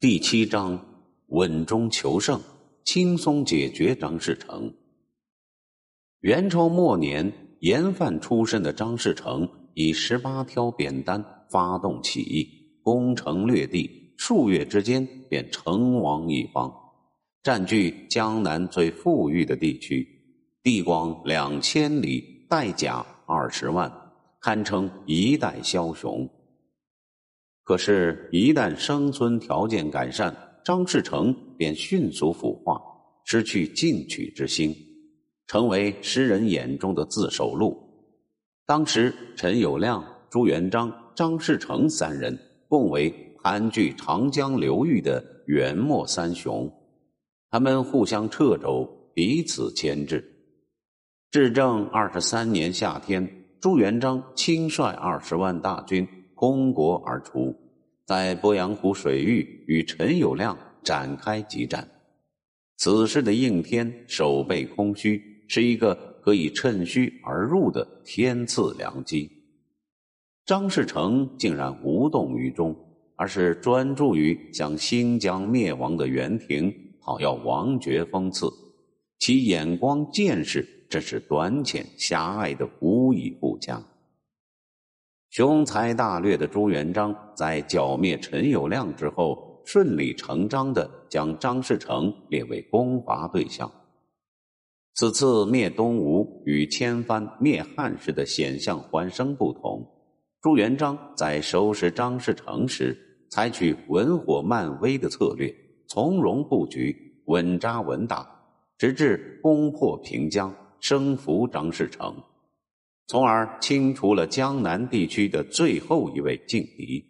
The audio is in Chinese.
第七章：稳中求胜，轻松解决张士诚。元朝末年，盐贩出身的张士诚以十八挑扁担发动起义，攻城略地，数月之间便成王一方，占据江南最富裕的地区，地广两千里，带甲二十万，堪称一代枭雄。可是，一旦生存条件改善，张士诚便迅速腐化，失去进取之心，成为诗人眼中的自首路。当时，陈友谅、朱元璋、张士诚三人共为盘踞长江流域的元末三雄，他们互相掣肘，彼此牵制。至正二十三年夏天，朱元璋亲率二十万大军。攻国而出，在鄱阳湖水域与陈友谅展开激战。此时的应天守备空虚，是一个可以趁虚而入的天赐良机。张士诚竟然无动于衷，而是专注于向新疆灭亡的元廷讨要王爵封赐，其眼光见识真是短浅狭隘的无以复加。雄才大略的朱元璋在剿灭陈友谅之后，顺理成章的将张士诚列为攻伐对象。此次灭东吴与千帆灭汉时的险象环生不同，朱元璋在收拾张士诚时，采取稳火慢威的策略，从容布局，稳扎稳打，直至攻破平江，生俘张士诚。从而清除了江南地区的最后一位劲敌。